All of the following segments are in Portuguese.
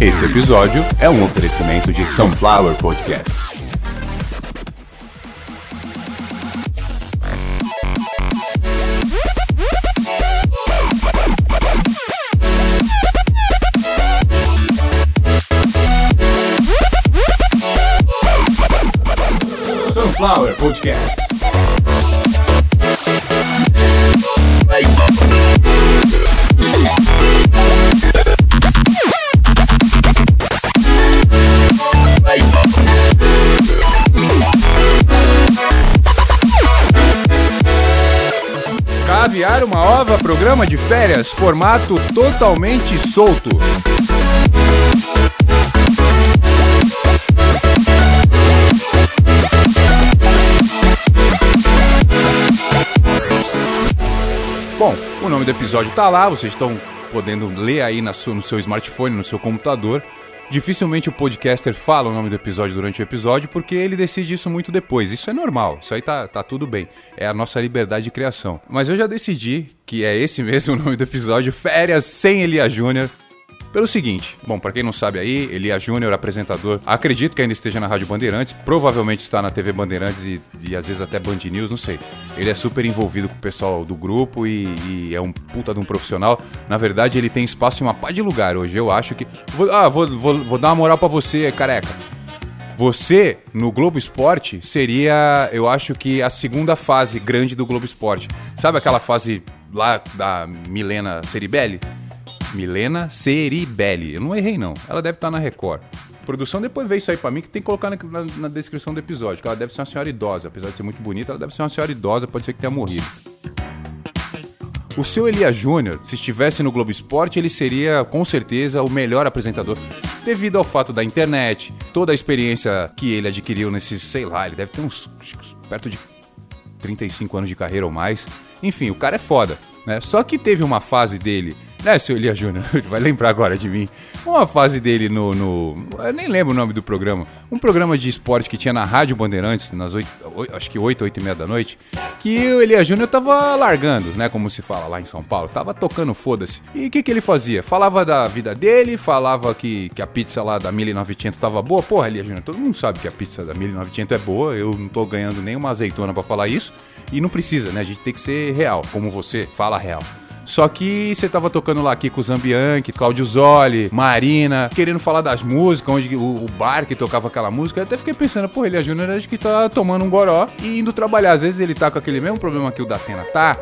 Esse episódio é um oferecimento de Sunflower Podcast. Sunflower Podcast. Caviar uma ova, programa de férias, formato totalmente solto. Bom, o nome do episódio tá lá, vocês estão podendo ler aí no seu smartphone, no seu computador. Dificilmente o podcaster fala o nome do episódio durante o episódio porque ele decide isso muito depois. Isso é normal, isso aí tá, tá tudo bem. É a nossa liberdade de criação. Mas eu já decidi que é esse mesmo o nome do episódio, Férias sem Elia Júnior. Pelo seguinte, bom, pra quem não sabe aí, Elia Júnior, apresentador, acredito que ainda esteja na Rádio Bandeirantes, provavelmente está na TV Bandeirantes e, e às vezes até Band News, não sei. Ele é super envolvido com o pessoal do grupo e, e é um puta de um profissional. Na verdade, ele tem espaço em uma pá de lugar hoje. Eu acho que. Vou- ah, vou, vou, vou dar uma moral pra você, careca. Você, no Globo Esporte, seria, eu acho que a segunda fase grande do Globo Esporte. Sabe aquela fase lá da Milena Ceribelli? Milena Ceribelli. Eu não errei, não. Ela deve estar na Record. Produção depois veio isso aí pra mim, que tem que colocar na, na- na descrição do episódio. Que ela deve ser uma senhora idosa. Apesar de ser muito bonita, ela deve ser uma senhora idosa. Pode ser que tenha morrido. O seu Elia Júnior, se estivesse no Globo Esporte, ele seria com certeza o melhor apresentador, devido ao fato da internet, toda a experiência que ele adquiriu nesses, sei lá, ele deve ter uns perto de 35 anos de carreira ou mais. Enfim, o cara é foda, né? Só que teve uma fase dele, né, seu Elia Júnior? Vai lembrar agora de mim. Uma fase dele no, no. Eu nem lembro o nome do programa. Um programa de esporte que tinha na Rádio Bandeirantes, nas 8, acho que 8, 8 e meia da noite, que o Elia Júnior tava largando, né? Como se fala lá em São Paulo. Tava tocando foda-se. E o que, que ele fazia? Falava da vida dele, falava que, que a pizza lá da 1900 tava boa. Porra, Elia Júnior, todo mundo sabe que a pizza da 1900 é boa. Eu não tô ganhando nenhuma azeitona pra falar isso. E não precisa, né? A gente tem que ser real, como você fala real. Só que você tava tocando lá aqui com o Zambianchi, Claudio Zoli, Marina, querendo falar das músicas, onde o, o bar que tocava aquela música. Eu até fiquei pensando, pô, Elia Júnior acho que tá tomando um goró e indo trabalhar. Às vezes ele tá com aquele mesmo problema que o Datena tá,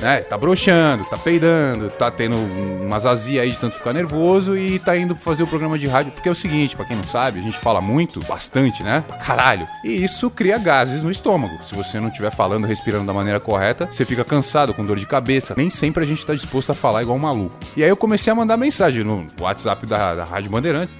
né? Tá broxando, tá peidando, tá tendo umas azia aí de tanto ficar nervoso e tá indo fazer o programa de rádio. Porque é o seguinte, pra quem não sabe, a gente fala muito, bastante, né? Pra Caralho. E isso cria gases no estômago. Se você não estiver falando, respirando da maneira correta, você fica cansado, com dor de cabeça. Nem sempre a gente tá disposto a falar igual um maluco. E aí eu comecei a mandar mensagem no WhatsApp da, da Rádio Bandeirantes.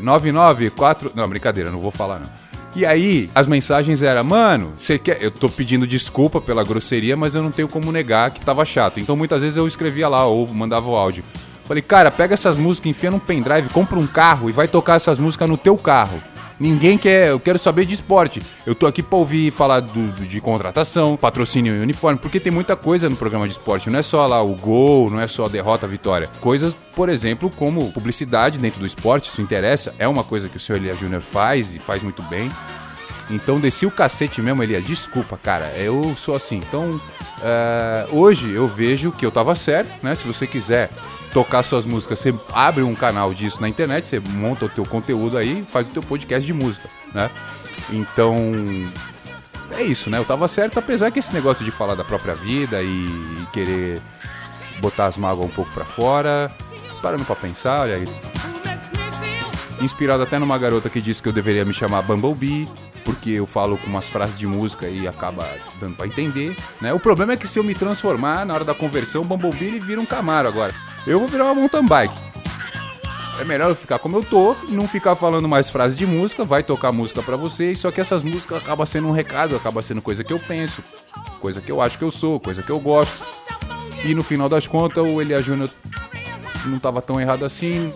994. Não, brincadeira, não vou falar não. E aí, as mensagens eram, mano, você quer. Eu tô pedindo desculpa pela grosseria, mas eu não tenho como negar que tava chato. Então muitas vezes eu escrevia lá ou mandava o áudio. Falei, cara, pega essas músicas, enfia num pendrive, compra um carro e vai tocar essas músicas no teu carro. Ninguém quer, eu quero saber de esporte. Eu tô aqui pra ouvir falar do, do- de contratação, patrocínio e uniforme, porque tem muita coisa no programa de esporte. Não é só lá o gol, não é só a derrota, a vitória. Coisas, por exemplo, como publicidade dentro do esporte, isso interessa. É uma coisa que o senhor Elia Júnior faz e faz muito bem. Então desci o cacete mesmo, Elia. Desculpa, cara. Eu sou assim. Então, é, hoje eu vejo que eu tava certo, né? Se você quiser tocar suas músicas, você abre um canal disso na internet, você monta o teu conteúdo aí faz o teu podcast de música, né? Então, é isso, né? Eu tava certo, apesar que esse negócio de falar da própria vida e, querer botar as mágoas um pouco pra fora, parando pra pensar, olha aí, inspirado até numa garota que disse que eu deveria me chamar Bumblebee, porque eu falo com umas frases de música e acaba dando pra entender, né? O problema é que se eu me transformar na hora da conversão, Bumblebee ele vira um Camaro agora. Eu vou virar uma mountain bike. É melhor eu ficar como eu tô, não ficar falando mais frases de música, vai tocar música pra vocês, só que essas músicas acabam sendo um recado, acaba sendo coisa que eu penso, coisa que eu acho que eu sou, coisa que eu gosto. E no final das contas, o Elia Júnior não tava tão errado assim,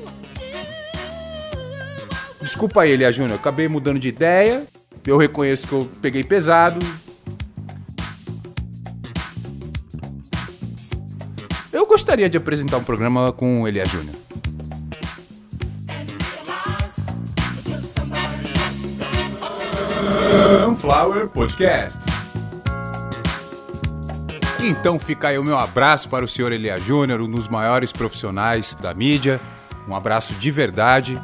Desculpa aí, Elia Júnior, acabei mudando de ideia. Eu reconheço que eu peguei pesado. gostaria de apresentar um programa com o Elias Júnior. Sunflower Podcast. Então fica aí o meu abraço para o senhor Elias Júnior, um dos maiores profissionais da mídia. Um abraço de verdade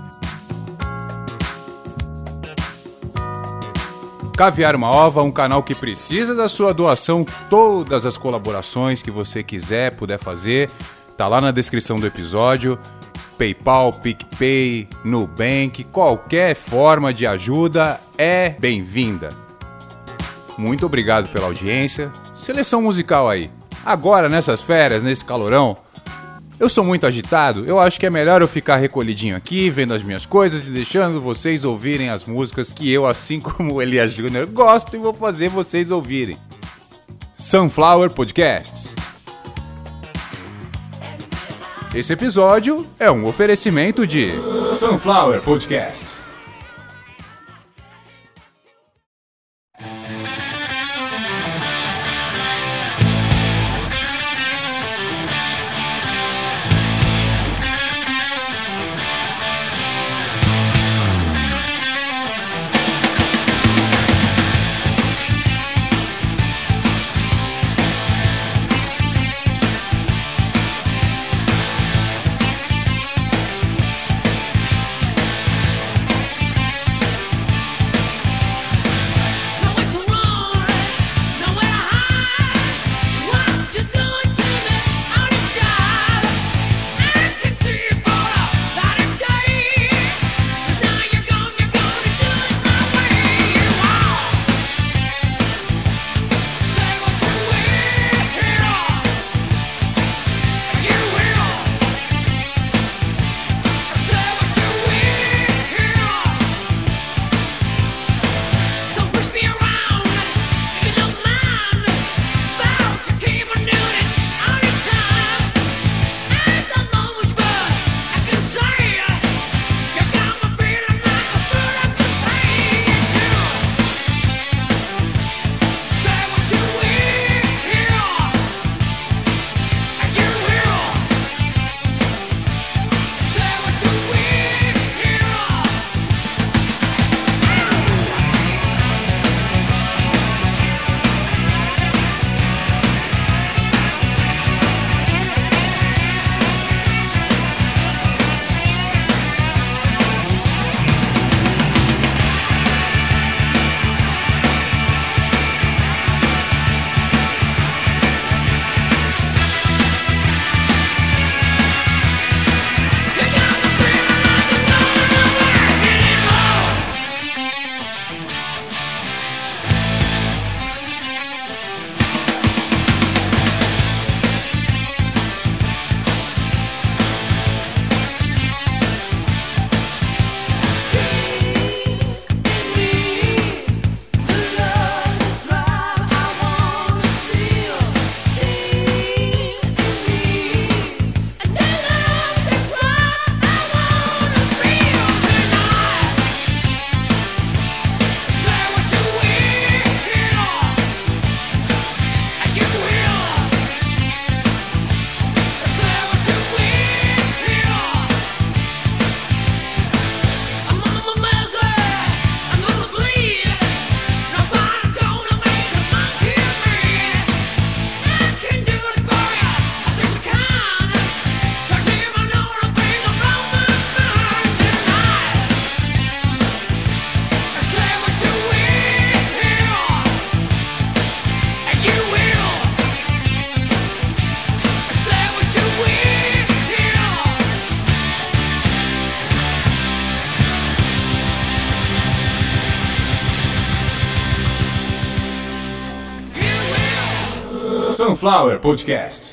Caviar uma Ova, um canal que precisa da sua doação. Todas as colaborações que você quiser, puder fazer, tá lá na descrição do episódio. PayPal, PicPay, Nubank, qualquer forma de ajuda é bem-vinda. Muito obrigado pela audiência. Seleção musical aí. Agora, nessas férias, nesse calorão, eu sou muito agitado, eu acho que é melhor eu ficar recolhidinho aqui, vendo as minhas coisas e deixando vocês ouvirem as músicas que eu, assim como Elias Júnior, gosto e vou fazer vocês ouvirem. Sunflower Podcasts. Esse episódio é um oferecimento de Sunflower Podcasts. Sunflower Podcasts.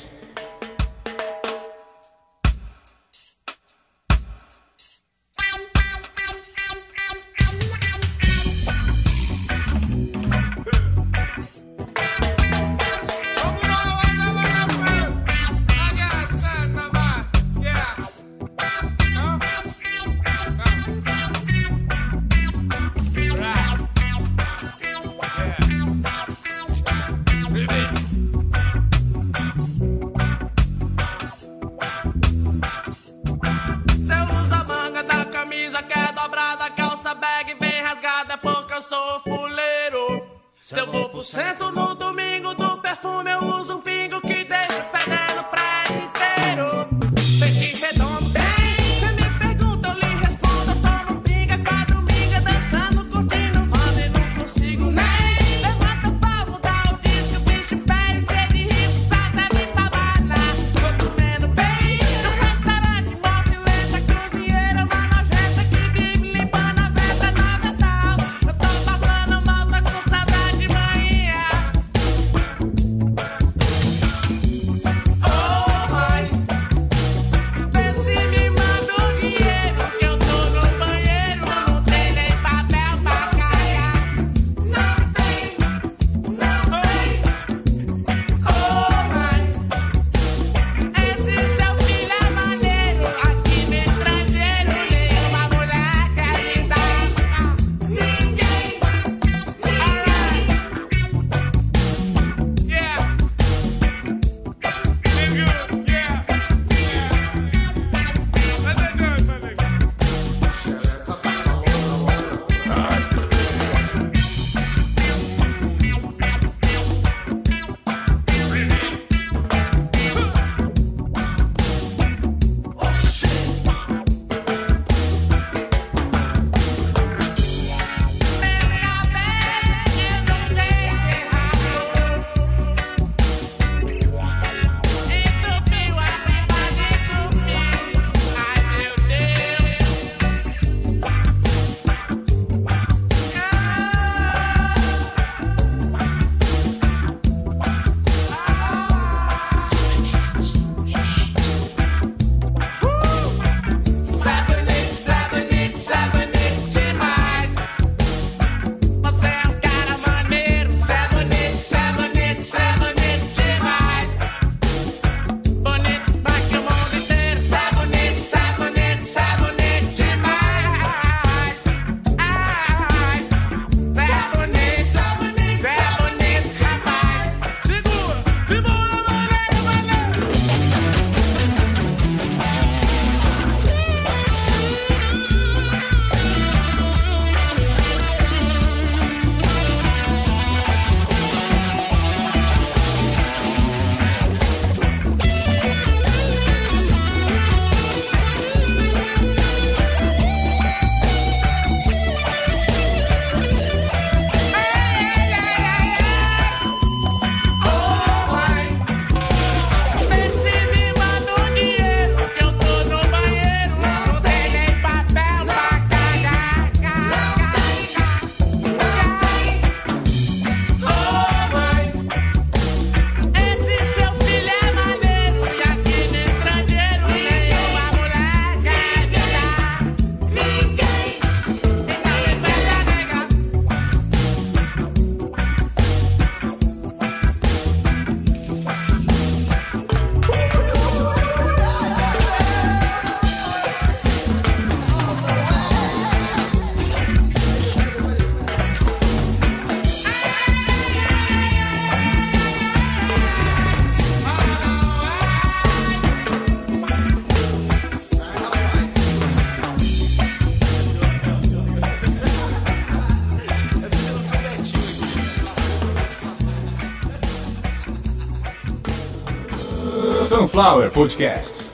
Se eu vou pro centro no domingo Sunflower Podcasts.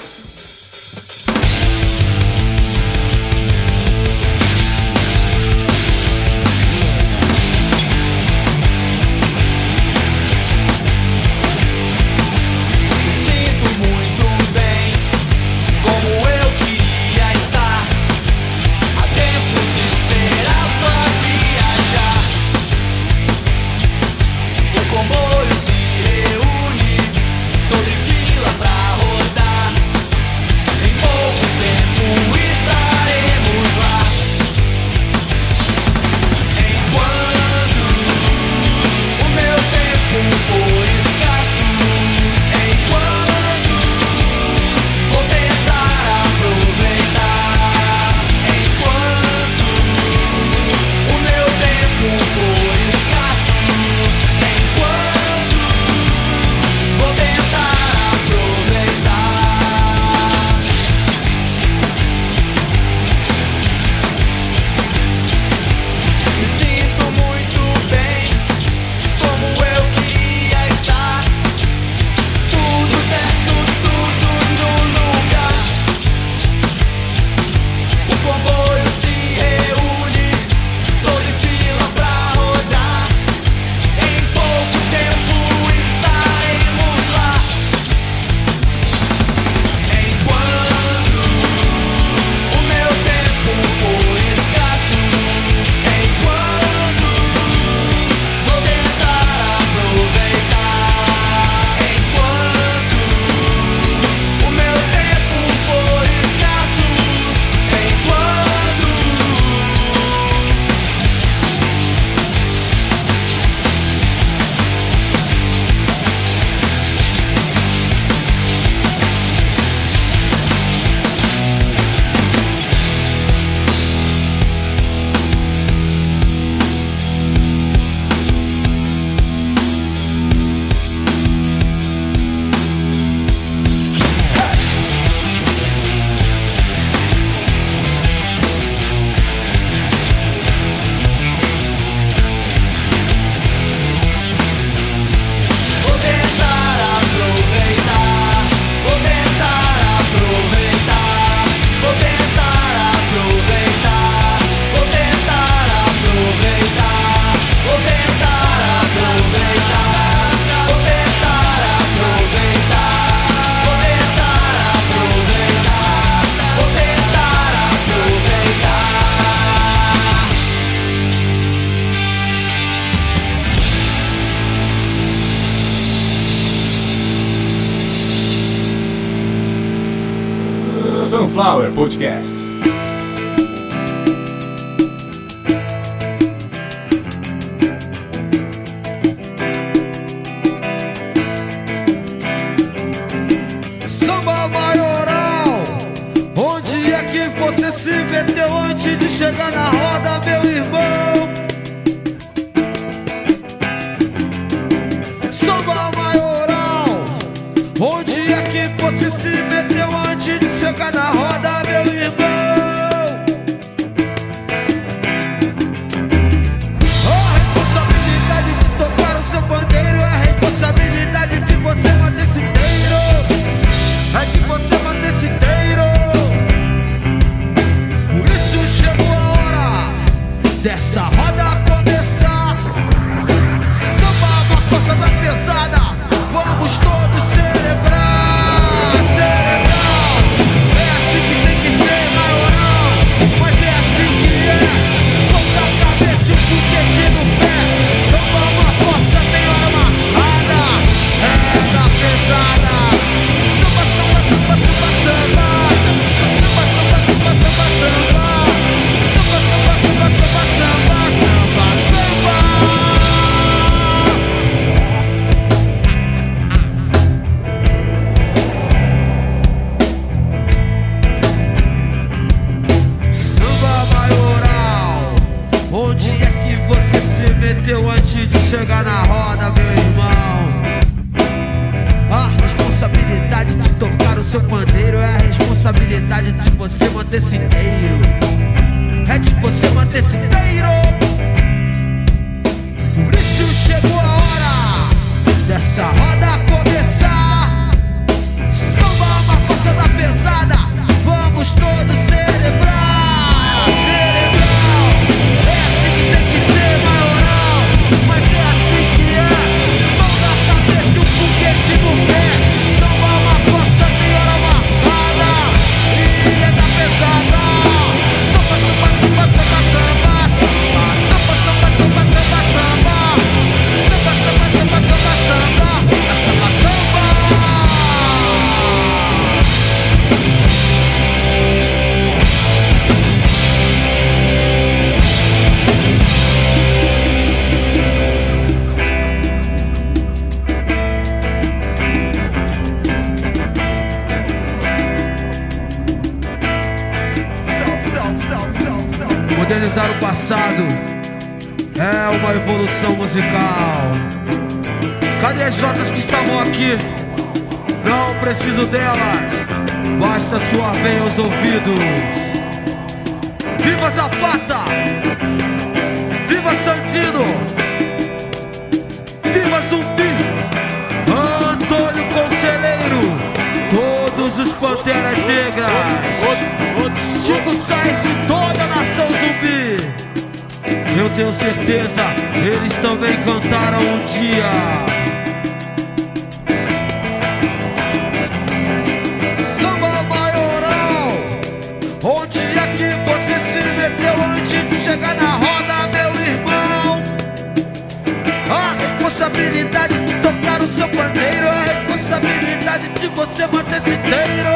Sunflower Podcasts. Samba maioral, onde é que você se meteu antes de chegar na roda, meu irmão? todos passado é uma evolução musical. Cadê as Jotas que estavam aqui? Não preciso delas, basta suar bem os ouvidos. Viva Zapata! Viva Santino! Viva Zumbi! Antônio Conselheiro! Todos os Panteras Negras! Chico Sainz e toda a nação zumbi! eu tenho certeza, eles também cantaram um dia. Samba maioral, onde é que você se meteu antes de chegar na roda, meu irmão? A responsabilidade de tocar o seu pandeiro, a responsabilidade de você manter-se inteiro.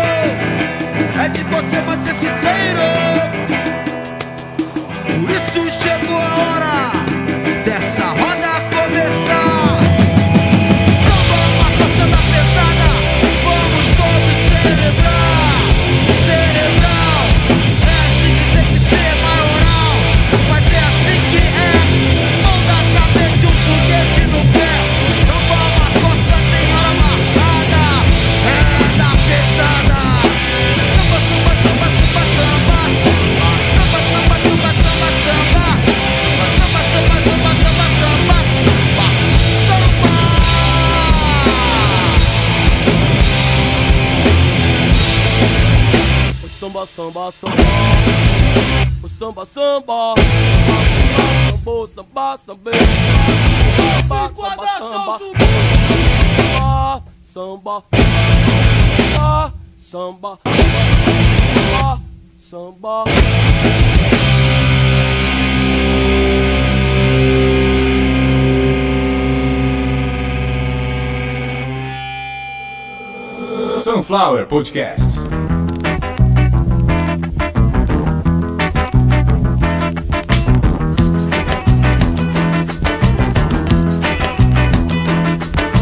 Power Podcasts.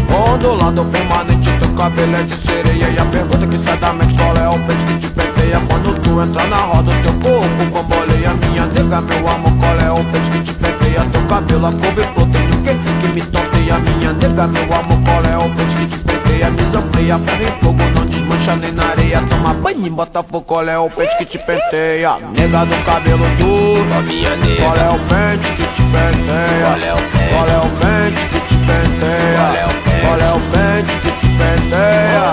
Ondulado permanente, teu cabelo é de sereia. E a pergunta que sai da mente, qual é o peixe que te penteia? Quando tu entra na roda, teu corpo bamboleia. Minha nega, meu amor, qual é o peixe que te penteia? Teu cabelo, a couve, tem o que que me topeia? Minha nega, meu amor, qual é o peixe que te penteia? Me amplia, ferro e fogo, não desmaia nem na areia Toma banho em Botafogo Qual é o peixe que te penteia Nega do cabelo duro Ó minha nega, Qual é o pente que te penteia? Qual é o pente? Qual é o pente que te penteia? Qual é o pente? É pente que te penteia?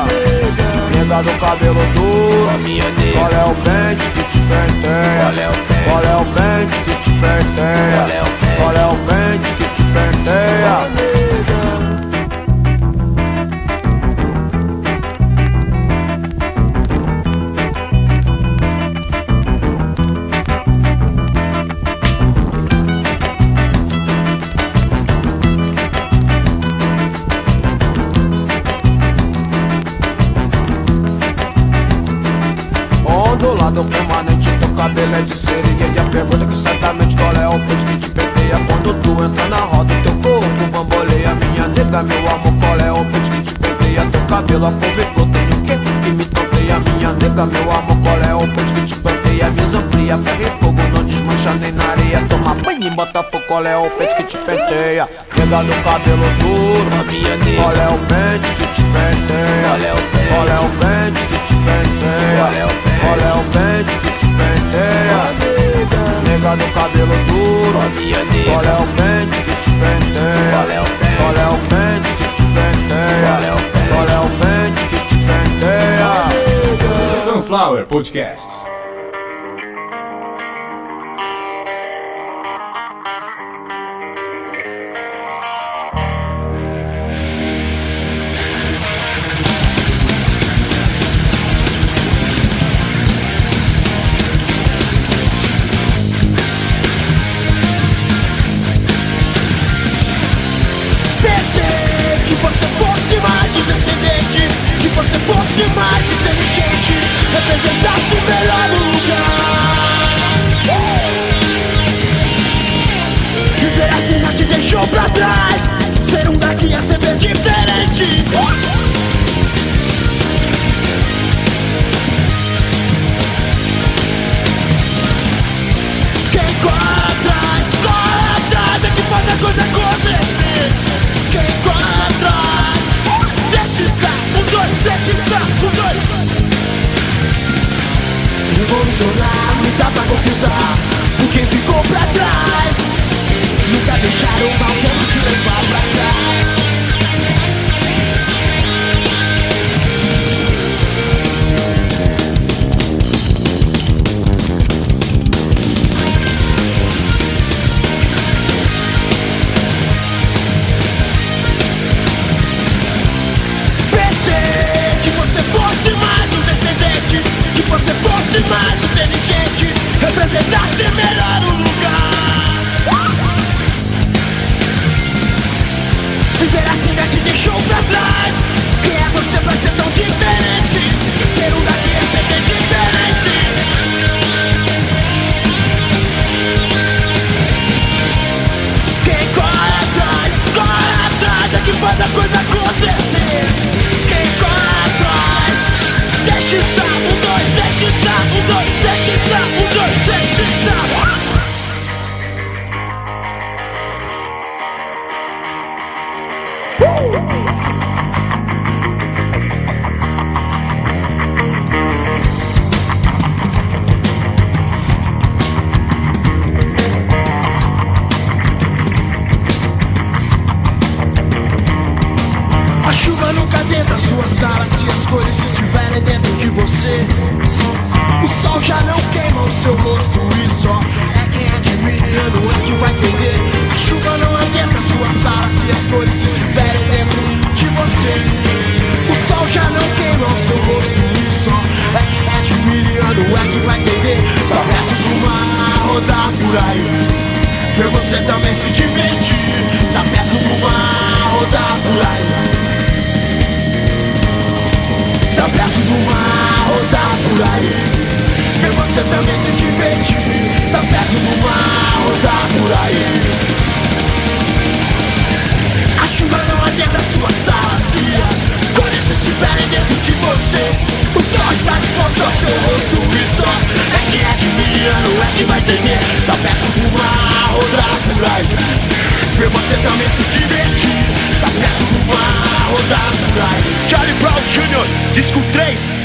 Nega do cabelo duro Ó minha nega, Qual é o pente que te penteia? Qual é o pente? É pente que te penteia? Qual é o pente? Qual é o pente que te penteia? Qual é o peixe que te penteia Nega do cabelo duro ó minha nega, Qual é o pente que te penteia? Qual é o pente? O pente que te penteia? Qual é o pente? Pente que te penteia? Nega do cabelo duro ó minha nega, Qual é o pente que te penteia? É o pente? Qual é o pente que te penteia? Pente? Qual é o pente que te penteia? Sunflower Podcasts. Você fosse mais inteligente Representasse melhor o lugar Viver assim não te deixou pra trás Ser um daqui é sempre diferente. Quem corre atrás, corre atrás É que faz a coisa acontecer Revolucionar, lutar pra conquistar Por quem ficou pra trás. Nunca deixaram o mal te levar pra trás Representasse melhor o lugar. Viver assim já te deixou pra trás. Quem é você pra ser tão diferente? Ser um daqui é sempre diferente. Quem corre atrás, corre atrás. É que faz a coisa acontecer Mar, rodar por aí. Ver você também se divertir Está perto do mar, rodar por aí. A chuva não adentra suas salas, se estiverem dentro de você. O sol está exposto ao seu rosto e só é que é admirando, é que vai temer. Está perto do mar, rodar por aí. Ver você também se divertir. Está perto do mar, rodar por aí. Charlie Brown Jr., disco 3.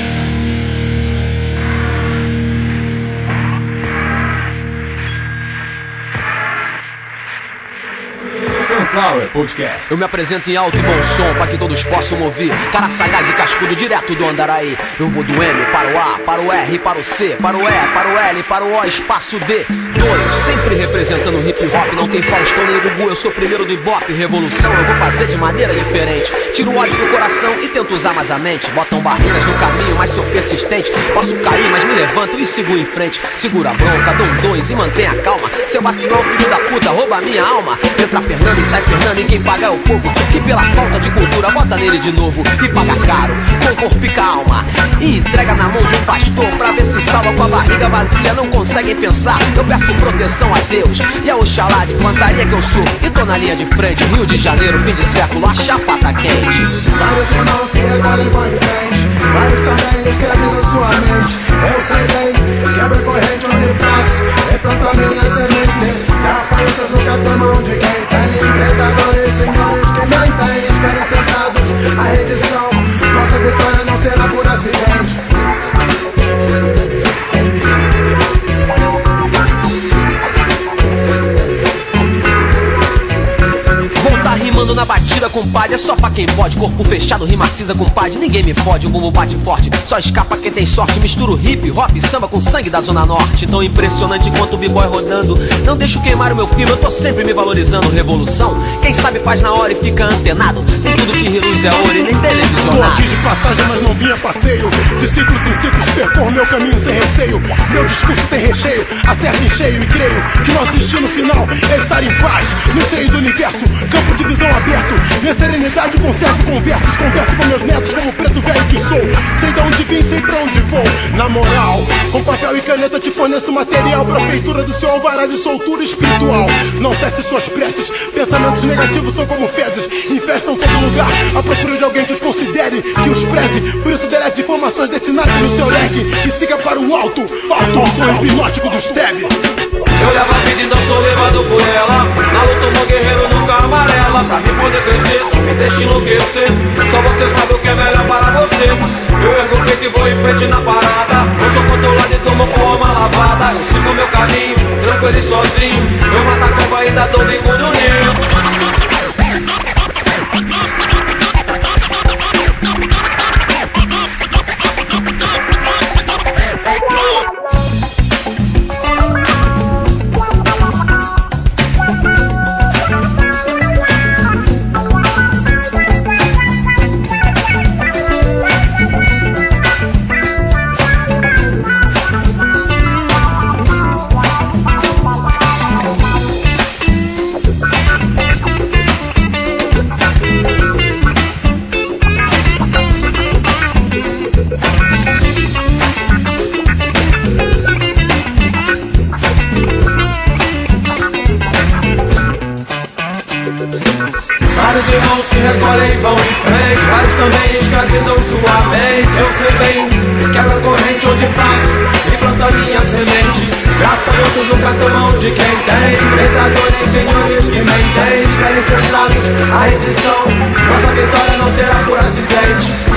Sunflower Podcast. Eu me apresento em alto e bom som pra que todos possam ouvir. Cara sagaz e cascudo direto do Andaraí. Eu vou do M para o A, para o R, para o C, para o E, para o L, para o O, espaço D. Dois, sempre representando o hip hop. Não tem Faustão nem Gugu, eu sou primeiro do Ibope. Revolução eu vou fazer de maneira diferente. Tiro o ódio do coração e tento usar mais a mente. Botam barreiras no caminho, mas sou persistente. Posso cair, mas me levanto e sigo em frente. Segura a bronca, dou um dois e mantenha calma. Seu vacilão, filho da puta, rouba minha alma. Entra Fernando e sai Fernando e quem paga é o povo. Que pela falta de cultura bota nele de novo. E paga caro, com corpo e calma. E entrega na mão de um pastor pra ver se salva com a barriga vazia. Não conseguem pensar, eu peço proteção a Deus. E a Oxalá de fantaria que eu sou. E tô na linha de frente, Rio de Janeiro, fim de século, a chapa tá quente. Frente Vários também escrevem na sua mente. Eu sei bem, quebra corrente onde passo. Replanta minha semente. Gafanhotos nunca tomam de quem? Tem Predadores, senhores que mentem Esperem sentados. A redição Nossa vitória não será por acidente. Rimando na batida, compadre, é só pra quem pode. Corpo fechado, rima cinza, compadre, ninguém me fode. O bumbo bate forte, só escapa quem tem sorte. Misturo hip, hop, samba com sangue da Zona Norte. Tão impressionante quanto o b-boy rodando. Não deixo queimar o meu filme, eu tô sempre me valorizando. Revolução, quem sabe faz na hora e fica antenado. Nem tudo que reluz é ouro e nem Tô televisionado. aqui de passagem, mas não vinha passeio. De ciclos em ciclos percorro meu caminho sem receio. Meu discurso tem recheio, acerta em cheio e creio que nosso destino final é estar em paz. No seio do universo, campo de visão aberto. Minha serenidade conservo conversos, converso com meus netos como preto velho que sou. Sei de onde vim, sei pra onde vou. Na moral, com papel e caneta te forneço material pra feitura do seu alvará de soltura espiritual. Não cesse suas preces, pensamentos negativos são como fezes, infestam todo lugar. À procura de alguém que os considere, que os preze. Por isso delete informações desse nada no seu leque e siga para o alto. Alto, o som hipnótico do Steb. Eu levo a vida e não sou levado por ela. Na luta, bom guerreiro nunca amarela. Pra mim poder crescer, não me deixe enlouquecer. Só você sabe o que é melhor para você. Eu ergo o peito e vou em frente na parada. Não sou controlado e tomo com alma lavada. Eu sigo meu caminho, tranquilo e sozinho. Eu mato a cobra e dá dor bico no ninho. Sei bem, a corrente onde passo E planta minha semente Gafanhotos nunca tomam de quem tem Predadores, senhores que mentem Esperem sentados a redição Nossa vitória não será por acidente